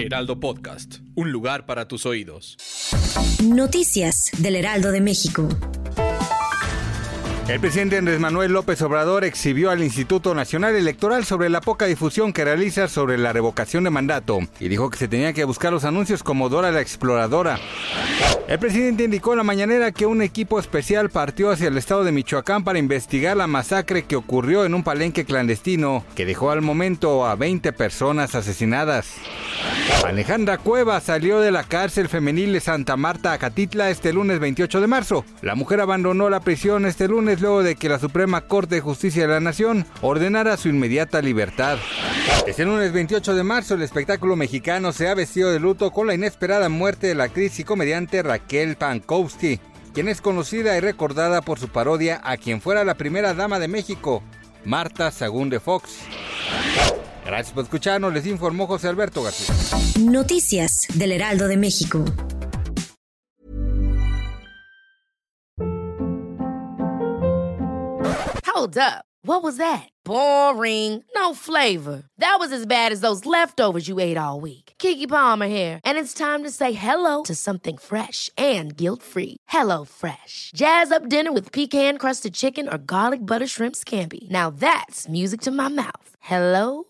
Heraldo Podcast, un lugar para tus oídos. Noticias del Heraldo de México. El presidente Andrés Manuel López Obrador exhibió al Instituto Nacional Electoral sobre la poca difusión que realiza sobre la revocación de mandato y dijo que se tenía que buscar los anuncios como Dora la Exploradora. El presidente indicó en la mañanera que un equipo especial partió hacia el estado de Michoacán para investigar la masacre que ocurrió en un palenque clandestino que dejó al momento a 20 personas asesinadas. Alejandra Cueva salió de la cárcel femenil de Santa Marta, Acatitla, este lunes 28 de marzo. La mujer abandonó la prisión este lunes luego de que la Suprema Corte de Justicia de la Nación ordenara su inmediata libertad. Este lunes 28 de marzo, el espectáculo mexicano se ha vestido de luto con la inesperada muerte de la actriz y comediante Raquel Pankowski, quien es conocida y recordada por su parodia a quien fuera la primera dama de México, Marta Sagún de Fox. Gracias por escucharnos, les informó José Alberto García. Noticias del Heraldo de México. Hold up. What was that? Boring. No flavor. That was as bad as those leftovers you ate all week. Keke Palmer here, and it's time to say hello to something fresh and guilt-free. Hello Fresh. Jazz up dinner with pecan-crusted chicken or garlic butter shrimp scampi. Now that's music to my mouth. Hello